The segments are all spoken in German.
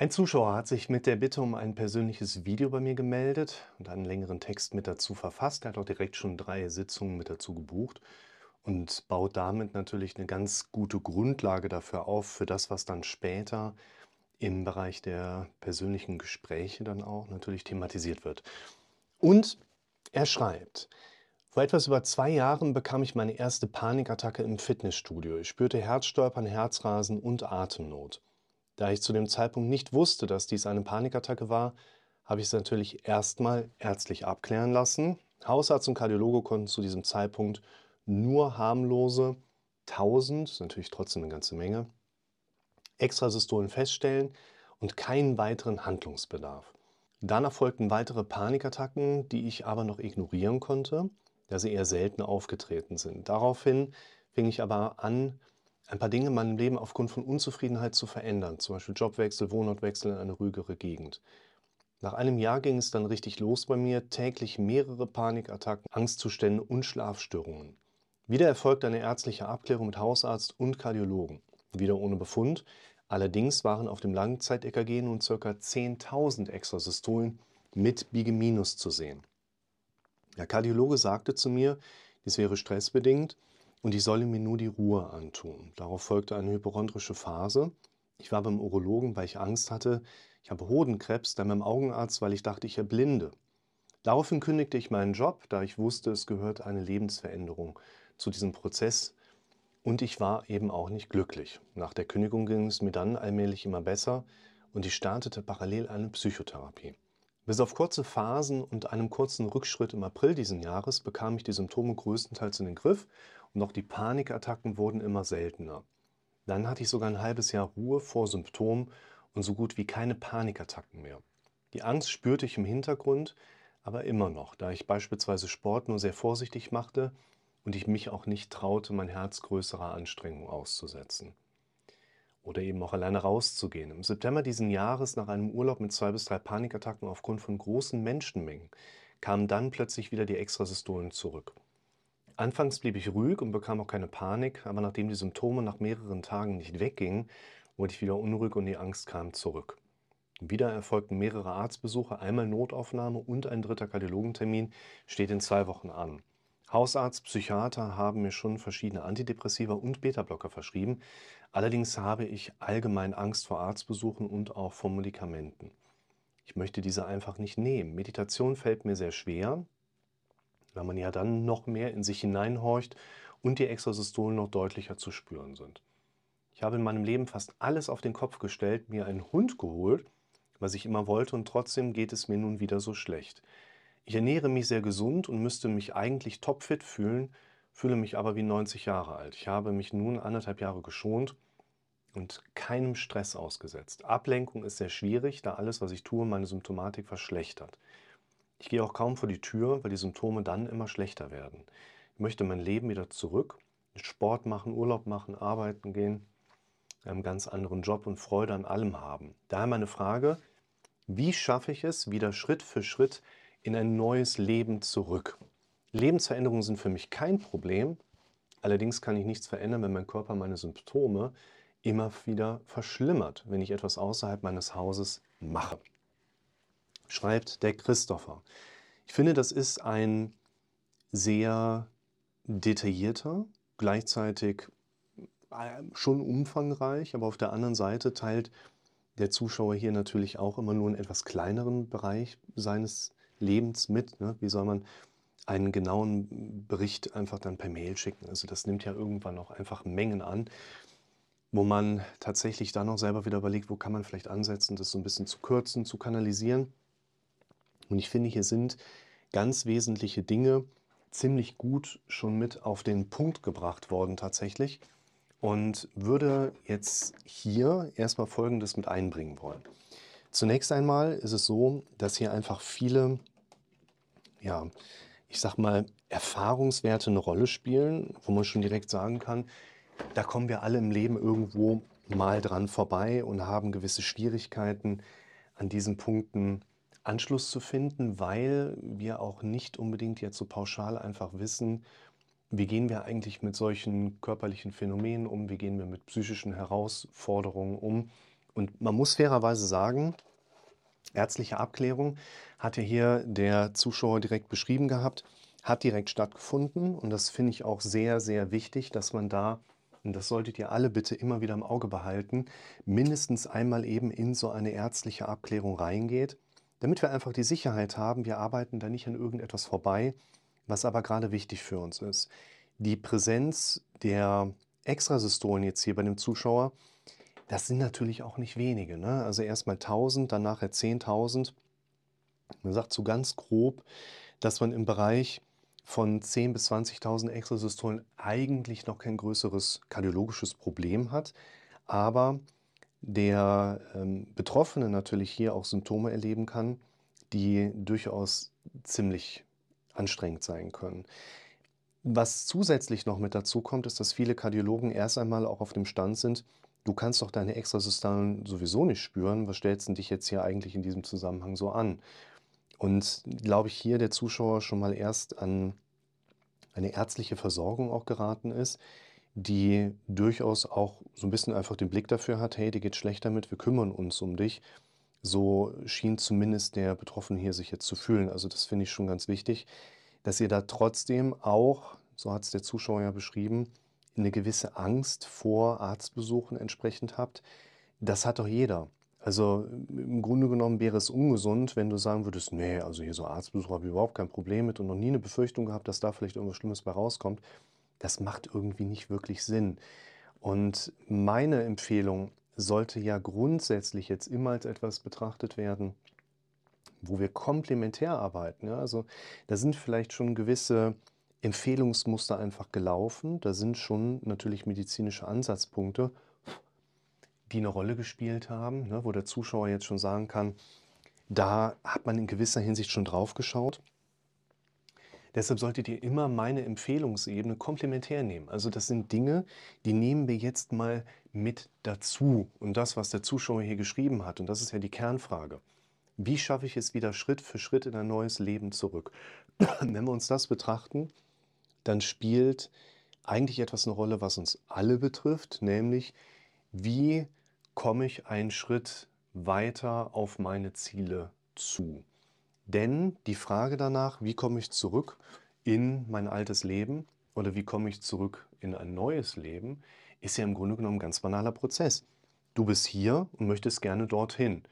Ein Zuschauer hat sich mit der Bitte um ein persönliches Video bei mir gemeldet und einen längeren Text mit dazu verfasst. Er hat auch direkt schon drei Sitzungen mit dazu gebucht und baut damit natürlich eine ganz gute Grundlage dafür auf, für das, was dann später im Bereich der persönlichen Gespräche dann auch natürlich thematisiert wird. Und er schreibt, vor etwas über zwei Jahren bekam ich meine erste Panikattacke im Fitnessstudio. Ich spürte Herzstolpern, Herzrasen und Atemnot. Da ich zu dem Zeitpunkt nicht wusste, dass dies eine Panikattacke war, habe ich es natürlich erstmal ärztlich abklären lassen. Hausarzt und Kardiologe konnten zu diesem Zeitpunkt nur harmlose 1000, ist natürlich trotzdem eine ganze Menge, Extrasystolen feststellen und keinen weiteren Handlungsbedarf. Danach folgten weitere Panikattacken, die ich aber noch ignorieren konnte, da sie eher selten aufgetreten sind. Daraufhin fing ich aber an, ein paar Dinge in meinem Leben aufgrund von Unzufriedenheit zu verändern, zum Beispiel Jobwechsel, Wohnortwechsel in eine ruhigere Gegend. Nach einem Jahr ging es dann richtig los bei mir, täglich mehrere Panikattacken, Angstzustände und Schlafstörungen. Wieder erfolgte eine ärztliche Abklärung mit Hausarzt und Kardiologen. Wieder ohne Befund. Allerdings waren auf dem Langzeit-EKG nun ca. 10.000 Extrasystolen mit Bige zu sehen. Der Kardiologe sagte zu mir, dies wäre stressbedingt und ich solle mir nur die Ruhe antun. Darauf folgte eine hypochondrische Phase. Ich war beim Urologen, weil ich Angst hatte. Ich habe Hodenkrebs, dann beim Augenarzt, weil ich dachte, ich erblinde. Daraufhin kündigte ich meinen Job, da ich wusste, es gehört eine Lebensveränderung zu diesem Prozess. Und ich war eben auch nicht glücklich. Nach der Kündigung ging es mir dann allmählich immer besser und ich startete parallel eine Psychotherapie. Bis auf kurze Phasen und einem kurzen Rückschritt im April diesen Jahres bekam ich die Symptome größtenteils in den Griff und auch die Panikattacken wurden immer seltener. Dann hatte ich sogar ein halbes Jahr Ruhe vor Symptomen und so gut wie keine Panikattacken mehr. Die Angst spürte ich im Hintergrund, aber immer noch, da ich beispielsweise Sport nur sehr vorsichtig machte und ich mich auch nicht traute, mein Herz größerer Anstrengung auszusetzen. Oder eben auch alleine rauszugehen. Im September diesen Jahres, nach einem Urlaub mit zwei bis drei Panikattacken aufgrund von großen Menschenmengen, kamen dann plötzlich wieder die Extrasystolen zurück. Anfangs blieb ich ruhig und bekam auch keine Panik, aber nachdem die Symptome nach mehreren Tagen nicht weggingen, wurde ich wieder unruhig und die Angst kam zurück. Wieder erfolgten mehrere Arztbesuche, einmal Notaufnahme und ein dritter Kardiologentermin steht in zwei Wochen an. Hausarzt, Psychiater haben mir schon verschiedene Antidepressiva und Betablocker verschrieben. Allerdings habe ich allgemein Angst vor Arztbesuchen und auch vor Medikamenten. Ich möchte diese einfach nicht nehmen. Meditation fällt mir sehr schwer, weil man ja dann noch mehr in sich hineinhorcht und die Extrasystolen noch deutlicher zu spüren sind. Ich habe in meinem Leben fast alles auf den Kopf gestellt, mir einen Hund geholt, was ich immer wollte, und trotzdem geht es mir nun wieder so schlecht. Ich ernähre mich sehr gesund und müsste mich eigentlich topfit fühlen, fühle mich aber wie 90 Jahre alt. Ich habe mich nun anderthalb Jahre geschont und keinem Stress ausgesetzt. Ablenkung ist sehr schwierig, da alles, was ich tue, meine Symptomatik verschlechtert. Ich gehe auch kaum vor die Tür, weil die Symptome dann immer schlechter werden. Ich möchte mein Leben wieder zurück, Sport machen, Urlaub machen, arbeiten gehen, einen ganz anderen Job und Freude an allem haben. Daher meine Frage, wie schaffe ich es, wieder Schritt für Schritt in ein neues Leben zurück? Lebensveränderungen sind für mich kein Problem, allerdings kann ich nichts verändern, wenn mein Körper meine Symptome immer wieder verschlimmert, wenn ich etwas außerhalb meines Hauses mache schreibt der Christopher. Ich finde, das ist ein sehr detaillierter, gleichzeitig äh, schon umfangreich, aber auf der anderen Seite teilt der Zuschauer hier natürlich auch immer nur einen etwas kleineren Bereich seines Lebens mit. Ne? Wie soll man einen genauen Bericht einfach dann per Mail schicken? Also das nimmt ja irgendwann auch einfach Mengen an, wo man tatsächlich dann auch selber wieder überlegt, wo kann man vielleicht ansetzen, das so ein bisschen zu kürzen, zu kanalisieren. Und ich finde, hier sind ganz wesentliche Dinge ziemlich gut schon mit auf den Punkt gebracht worden tatsächlich und würde jetzt hier erstmal Folgendes mit einbringen wollen. Zunächst einmal ist es so, dass hier einfach viele, ja, ich sag mal, Erfahrungswerte eine Rolle spielen, wo man schon direkt sagen kann, da kommen wir alle im Leben irgendwo mal dran vorbei und haben gewisse Schwierigkeiten an diesen Punkten Anschluss zu finden, weil wir auch nicht unbedingt jetzt so pauschal einfach wissen, wie gehen wir eigentlich mit solchen körperlichen Phänomenen um, wie gehen wir mit psychischen Herausforderungen um Und man muss fairerweise sagen, ärztliche Abklärung hat ja hier der Zuschauer direkt beschrieben gehabt, hat direkt stattgefunden. Und das finde ich auch sehr, sehr wichtig, dass man da, und das solltet ihr alle bitte immer wieder im Auge behalten, mindestens einmal eben in so eine ärztliche Abklärung reingeht, damit wir einfach die Sicherheit haben, wir arbeiten da nicht an irgendetwas vorbei, was aber gerade wichtig für uns ist. Die Präsenz der Extrasystolen jetzt hier bei dem Zuschauer, das sind natürlich auch nicht wenige. Ne? Also erstmal 1000, dann nachher 10.000. Man sagt so ganz grob, dass man im Bereich von 10.000 bis 20.000 Extrasystolen eigentlich noch kein größeres kardiologisches Problem hat, aber der ähm, Betroffene natürlich hier auch Symptome erleben kann, die durchaus ziemlich anstrengend sein können. Was zusätzlich noch mit dazu kommt, ist, dass viele Kardiologen erst einmal auch auf dem Stand sind, du kannst doch deine Extrasystolen sowieso nicht spüren, was stellst du dich jetzt hier eigentlich in diesem Zusammenhang so an? Und glaube ich, hier der Zuschauer schon mal erst an eine ärztliche Versorgung auch geraten ist, die durchaus auch so ein bisschen einfach den Blick dafür hat, hey, dir geht schlecht damit, wir kümmern uns um dich. So schien zumindest der Betroffene hier sich jetzt zu fühlen. Also das finde ich schon ganz wichtig, dass ihr da trotzdem auch, so hat es der Zuschauer ja beschrieben, eine gewisse Angst vor Arztbesuchen entsprechend habt. Das hat doch jeder. Also im Grunde genommen wäre es ungesund, wenn du sagen würdest, nee, also hier so Arztbesuch habe ich überhaupt kein Problem mit und noch nie eine Befürchtung gehabt, dass da vielleicht irgendwas Schlimmes bei rauskommt. Das macht irgendwie nicht wirklich Sinn. Und meine Empfehlung sollte ja grundsätzlich jetzt immer als etwas betrachtet werden, wo wir komplementär arbeiten. Ja? Also da sind vielleicht schon gewisse Empfehlungsmuster einfach gelaufen. Da sind schon natürlich medizinische Ansatzpunkte die eine Rolle gespielt haben, ne, wo der Zuschauer jetzt schon sagen kann, da hat man in gewisser Hinsicht schon drauf geschaut. Deshalb solltet ihr immer meine Empfehlungsebene komplementär nehmen. Also das sind Dinge, die nehmen wir jetzt mal mit dazu. Und das, was der Zuschauer hier geschrieben hat, und das ist ja die Kernfrage. Wie schaffe ich es wieder Schritt für Schritt in ein neues Leben zurück? Wenn wir uns das betrachten, dann spielt eigentlich etwas eine Rolle, was uns alle betrifft, nämlich wie komme ich einen Schritt weiter auf meine Ziele zu. Denn die Frage danach, wie komme ich zurück in mein altes Leben oder wie komme ich zurück in ein neues Leben, ist ja im Grunde genommen ein ganz banaler Prozess. Du bist hier und möchtest gerne dorthin.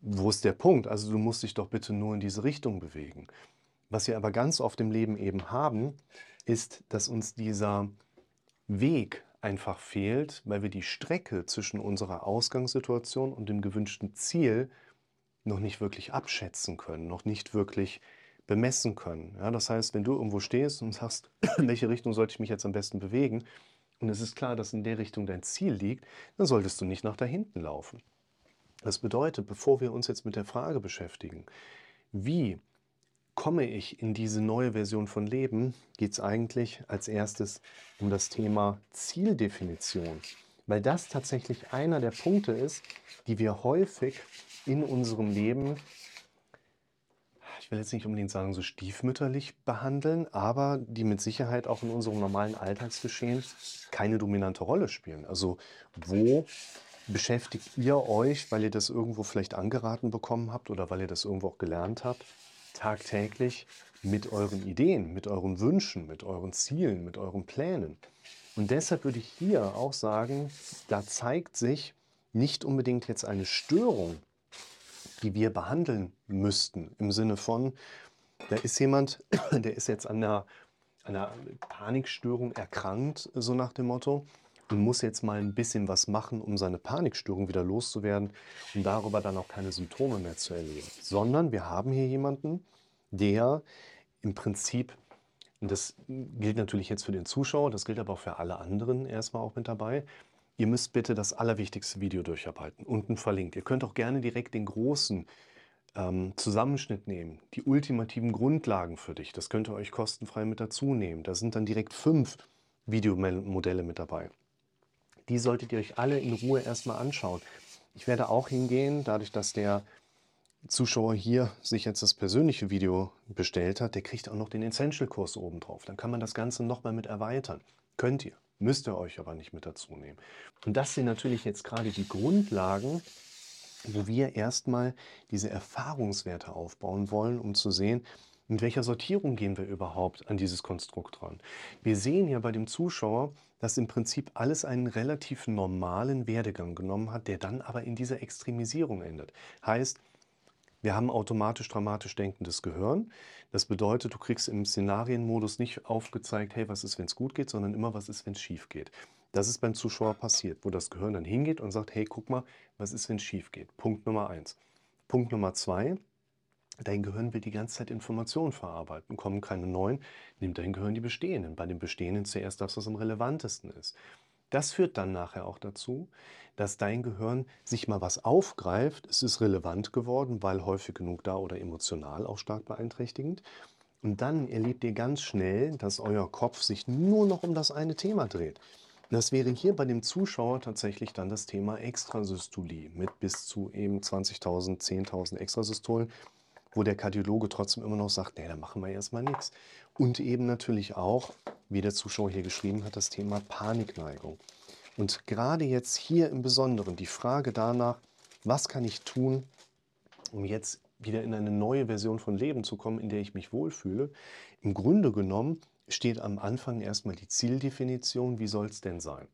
Wo ist der Punkt? Also du musst dich doch bitte nur in diese Richtung bewegen. Was wir aber ganz oft im Leben eben haben, ist, dass uns dieser Weg einfach fehlt, weil wir die Strecke zwischen unserer Ausgangssituation und dem gewünschten Ziel noch nicht wirklich abschätzen können, noch nicht wirklich bemessen können. Ja, das heißt, wenn du irgendwo stehst und sagst, in welche Richtung sollte ich mich jetzt am besten bewegen, und es ist klar, dass in der Richtung dein Ziel liegt, dann solltest du nicht nach da hinten laufen. Das bedeutet, bevor wir uns jetzt mit der Frage beschäftigen, wie komme ich in diese neue Version von Leben, geht es eigentlich als erstes um das Thema Zieldefinition. Weil das tatsächlich einer der Punkte ist, die wir häufig in unserem Leben, ich will jetzt nicht unbedingt sagen, so stiefmütterlich behandeln, aber die mit Sicherheit auch in unserem normalen Alltagsgeschehen keine dominante Rolle spielen. Also wo beschäftigt ihr euch, weil ihr das irgendwo vielleicht angeraten bekommen habt oder weil ihr das irgendwo auch gelernt habt, tagtäglich mit euren Ideen, mit euren Wünschen, mit euren Zielen, mit euren Plänen. Und deshalb würde ich hier auch sagen, da zeigt sich nicht unbedingt jetzt eine Störung, die wir behandeln müssten, im Sinne von, da ist jemand, der ist jetzt an einer, einer Panikstörung erkrankt, so nach dem Motto, und muss jetzt mal ein bisschen was machen, um seine Panikstörung wieder loszuwerden und darüber dann auch keine Symptome mehr zu erleben. Sondern wir haben hier jemanden, der im Prinzip, das gilt natürlich jetzt für den Zuschauer, das gilt aber auch für alle anderen erstmal auch mit dabei, ihr müsst bitte das allerwichtigste Video durcharbeiten, unten verlinkt. Ihr könnt auch gerne direkt den großen ähm, Zusammenschnitt nehmen, die ultimativen Grundlagen für dich. Das könnt ihr euch kostenfrei mit dazu nehmen. Da sind dann direkt fünf Videomodelle mit dabei. Die solltet ihr euch alle in Ruhe erstmal anschauen. Ich werde auch hingehen, dadurch, dass der Zuschauer hier sich jetzt das persönliche Video bestellt hat, der kriegt auch noch den Essential-Kurs oben drauf. Dann kann man das Ganze nochmal mit erweitern. Könnt ihr, müsst ihr euch aber nicht mit dazu nehmen. Und das sind natürlich jetzt gerade die Grundlagen, wo wir erstmal diese Erfahrungswerte aufbauen wollen, um zu sehen, mit welcher Sortierung gehen wir überhaupt an dieses Konstrukt ran. Wir sehen ja bei dem Zuschauer, dass im Prinzip alles einen relativ normalen Werdegang genommen hat, der dann aber in dieser Extremisierung endet. Heißt, wir haben automatisch dramatisch denkendes Gehirn. Das bedeutet, du kriegst im Szenarienmodus nicht aufgezeigt, hey, was ist, wenn es gut geht, sondern immer, was ist, wenn es schief geht. Das ist beim Zuschauer passiert, wo das Gehirn dann hingeht und sagt, hey, guck mal, was ist, wenn es schief geht. Punkt Nummer eins. Punkt Nummer zwei, dein Gehirn will die ganze Zeit Informationen verarbeiten. Kommen keine neuen, nimmt dein Gehirn die bestehenden. Bei den bestehenden zuerst das, was am relevantesten ist. Das führt dann nachher auch dazu, dass dein Gehirn sich mal was aufgreift. Es ist relevant geworden, weil häufig genug da oder emotional auch stark beeinträchtigend. Und dann erlebt ihr ganz schnell, dass euer Kopf sich nur noch um das eine Thema dreht. Das wäre hier bei dem Zuschauer tatsächlich dann das Thema Extrasystolie mit bis zu eben 20.000, 10.000 Extrasystolen, wo der Kardiologe trotzdem immer noch sagt, nee, da machen wir erstmal nichts. Und eben natürlich auch, wie der Zuschauer hier geschrieben hat, das Thema Panikneigung. Und gerade jetzt hier im Besonderen die Frage danach, was kann ich tun, um jetzt wieder in eine neue Version von Leben zu kommen, in der ich mich wohlfühle. Im Grunde genommen steht am Anfang erstmal die Zieldefinition, wie soll es denn sein?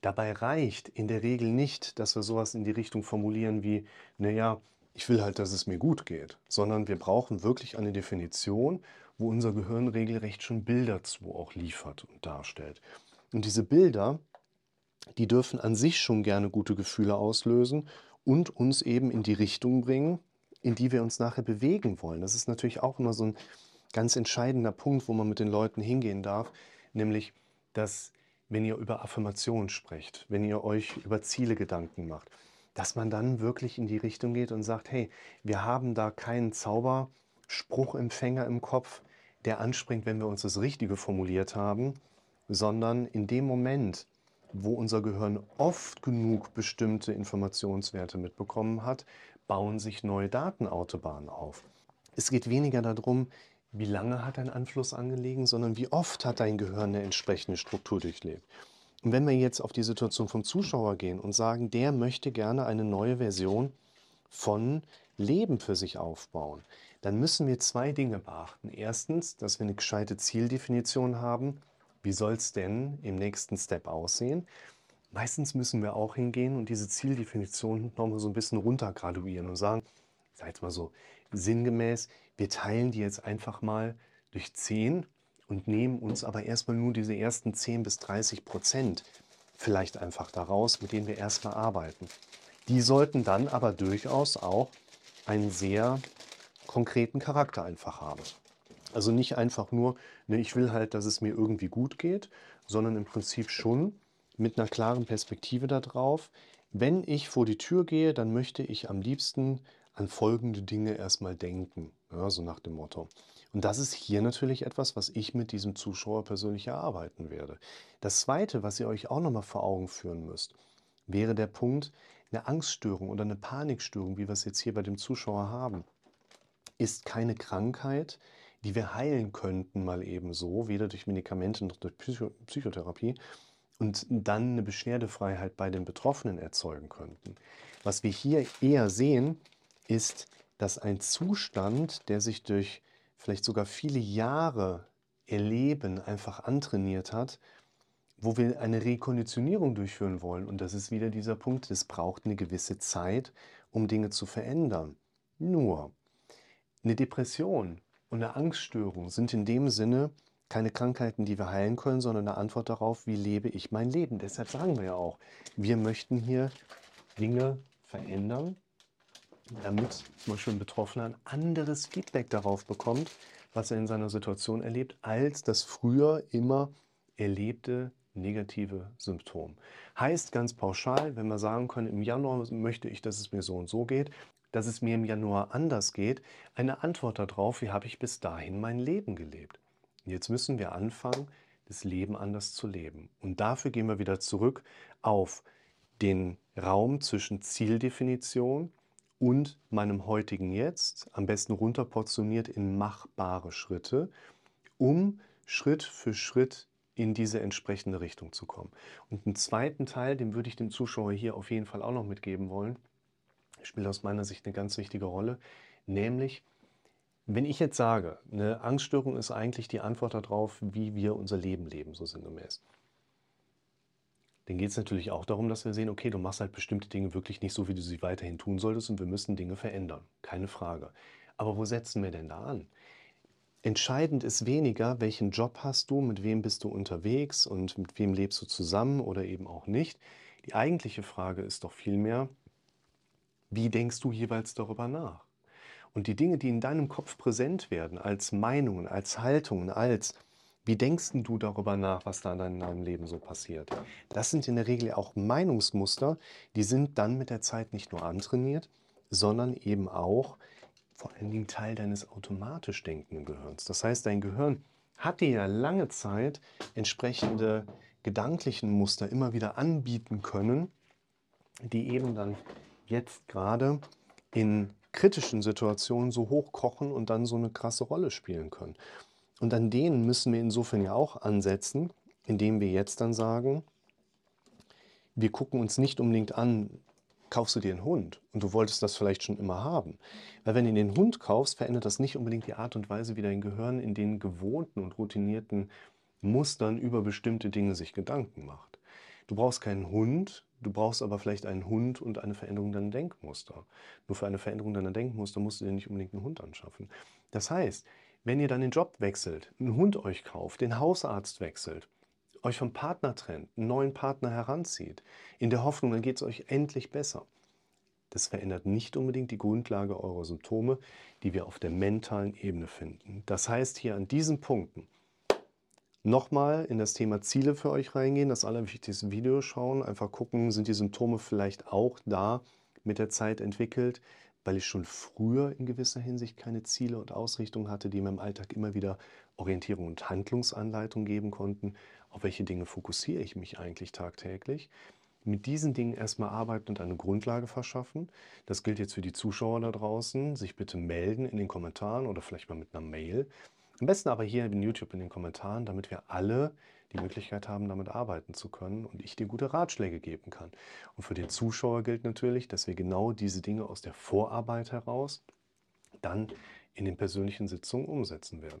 Dabei reicht in der Regel nicht, dass wir sowas in die Richtung formulieren wie, naja, ich will halt, dass es mir gut geht, sondern wir brauchen wirklich eine Definition, wo unser Gehirn regelrecht schon Bilder zu auch liefert und darstellt. Und diese Bilder, die dürfen an sich schon gerne gute Gefühle auslösen und uns eben in die Richtung bringen, in die wir uns nachher bewegen wollen. Das ist natürlich auch immer so ein ganz entscheidender Punkt, wo man mit den Leuten hingehen darf, nämlich, dass wenn ihr über Affirmationen sprecht, wenn ihr euch über Ziele Gedanken macht, dass man dann wirklich in die Richtung geht und sagt, hey, wir haben da keinen Zauberspruchempfänger im Kopf, der anspringt, wenn wir uns das Richtige formuliert haben, sondern in dem Moment, wo unser Gehirn oft genug bestimmte Informationswerte mitbekommen hat, bauen sich neue Datenautobahnen auf. Es geht weniger darum, wie lange hat ein Anfluss angelegen, sondern wie oft hat dein Gehirn eine entsprechende Struktur durchlebt. Und wenn wir jetzt auf die Situation vom Zuschauer gehen und sagen, der möchte gerne eine neue Version von Leben für sich aufbauen, dann müssen wir zwei Dinge beachten. Erstens, dass wir eine gescheite Zieldefinition haben. Wie soll es denn im nächsten Step aussehen? Meistens müssen wir auch hingehen und diese Zieldefinition nochmal so ein bisschen runtergraduieren und sagen, ich sage jetzt mal so sinngemäß, wir teilen die jetzt einfach mal durch 10 und nehmen uns aber erstmal nur diese ersten 10 bis 30 Prozent vielleicht einfach daraus, mit denen wir erstmal arbeiten. Die sollten dann aber durchaus auch einen sehr konkreten Charakter einfach haben. Also nicht einfach nur, ne, ich will halt, dass es mir irgendwie gut geht, sondern im Prinzip schon mit einer klaren Perspektive darauf, wenn ich vor die Tür gehe, dann möchte ich am liebsten an folgende Dinge erstmal denken, ja, so nach dem Motto. Und das ist hier natürlich etwas, was ich mit diesem Zuschauer persönlich erarbeiten werde. Das Zweite, was ihr euch auch nochmal vor Augen führen müsst, wäre der Punkt, eine Angststörung oder eine Panikstörung, wie wir es jetzt hier bei dem Zuschauer haben, ist keine Krankheit, die wir heilen könnten, mal eben so, weder durch Medikamente noch durch Psycho Psychotherapie, und dann eine Beschwerdefreiheit bei den Betroffenen erzeugen könnten. Was wir hier eher sehen, ist, dass ein Zustand, der sich durch vielleicht sogar viele Jahre Erleben einfach antrainiert hat, wo wir eine Rekonditionierung durchführen wollen. Und das ist wieder dieser Punkt, es braucht eine gewisse Zeit, um Dinge zu verändern. Nur, eine Depression und eine Angststörung sind in dem Sinne keine Krankheiten, die wir heilen können, sondern eine Antwort darauf, wie lebe ich mein Leben. Deshalb sagen wir ja auch, wir möchten hier Dinge verändern, damit zum Beispiel ein Betroffener ein anderes Feedback darauf bekommt, was er in seiner Situation erlebt, als das früher immer erlebte negative Symptom. Heißt ganz pauschal, wenn wir sagen können, im Januar möchte ich, dass es mir so und so geht, dass es mir im Januar anders geht, eine Antwort darauf, wie habe ich bis dahin mein Leben gelebt. Jetzt müssen wir anfangen, das Leben anders zu leben. Und dafür gehen wir wieder zurück auf den Raum zwischen Zieldefinition und meinem heutigen Jetzt, am besten runterportioniert in machbare Schritte, um Schritt für Schritt in diese entsprechende Richtung zu kommen. Und einen zweiten Teil, den würde ich dem Zuschauer hier auf jeden Fall auch noch mitgeben wollen, spielt aus meiner Sicht eine ganz wichtige Rolle, nämlich wenn ich jetzt sage, eine Angststörung ist eigentlich die Antwort darauf, wie wir unser Leben leben, so sinngemäß, dann geht es natürlich auch darum, dass wir sehen, okay, du machst halt bestimmte Dinge wirklich nicht so, wie du sie weiterhin tun solltest und wir müssen Dinge verändern. Keine Frage. Aber wo setzen wir denn da an? Entscheidend ist weniger, welchen Job hast du, mit wem bist du unterwegs und mit wem lebst du zusammen oder eben auch nicht. Die eigentliche Frage ist doch vielmehr, wie denkst du jeweils darüber nach? Und die Dinge, die in deinem Kopf präsent werden, als Meinungen, als Haltungen, als wie denkst du darüber nach, was da in deinem Leben so passiert? Das sind in der Regel auch Meinungsmuster, die sind dann mit der Zeit nicht nur antrainiert, sondern eben auch vor allen Dingen Teil deines automatisch denkenden Gehirns. Das heißt, dein Gehirn hat dir ja lange Zeit entsprechende gedanklichen Muster immer wieder anbieten können, die eben dann jetzt gerade in kritischen Situationen so hochkochen und dann so eine krasse Rolle spielen können. Und an denen müssen wir insofern ja auch ansetzen, indem wir jetzt dann sagen, wir gucken uns nicht unbedingt an, kaufst du dir einen Hund und du wolltest das vielleicht schon immer haben. Weil wenn du den Hund kaufst, verändert das nicht unbedingt die Art und Weise, wie dein Gehirn in den gewohnten und routinierten Mustern über bestimmte Dinge sich Gedanken macht. Du brauchst keinen Hund, du brauchst aber vielleicht einen Hund und eine Veränderung deiner Denkmuster. Nur für eine Veränderung deiner Denkmuster musst du dir nicht unbedingt einen Hund anschaffen. Das heißt, wenn ihr dann den Job wechselt, einen Hund euch kauft, den Hausarzt wechselt, euch vom Partner trennt, einen neuen Partner heranzieht, in der Hoffnung, dann geht es euch endlich besser. Das verändert nicht unbedingt die Grundlage eurer Symptome, die wir auf der mentalen Ebene finden. Das heißt, hier an diesen Punkten nochmal in das Thema Ziele für euch reingehen, das allerwichtigste Video schauen, einfach gucken, sind die Symptome vielleicht auch da mit der Zeit entwickelt, weil ich schon früher in gewisser Hinsicht keine Ziele und Ausrichtungen hatte, die mir im Alltag immer wieder Orientierung und Handlungsanleitung geben konnten. Auf welche Dinge fokussiere ich mich eigentlich tagtäglich? Mit diesen Dingen erstmal arbeiten und eine Grundlage verschaffen. Das gilt jetzt für die Zuschauer da draußen. Sich bitte melden in den Kommentaren oder vielleicht mal mit einer Mail. Am besten aber hier in YouTube in den Kommentaren, damit wir alle die Möglichkeit haben, damit arbeiten zu können und ich dir gute Ratschläge geben kann. Und für den Zuschauer gilt natürlich, dass wir genau diese Dinge aus der Vorarbeit heraus dann in den persönlichen Sitzungen umsetzen werden.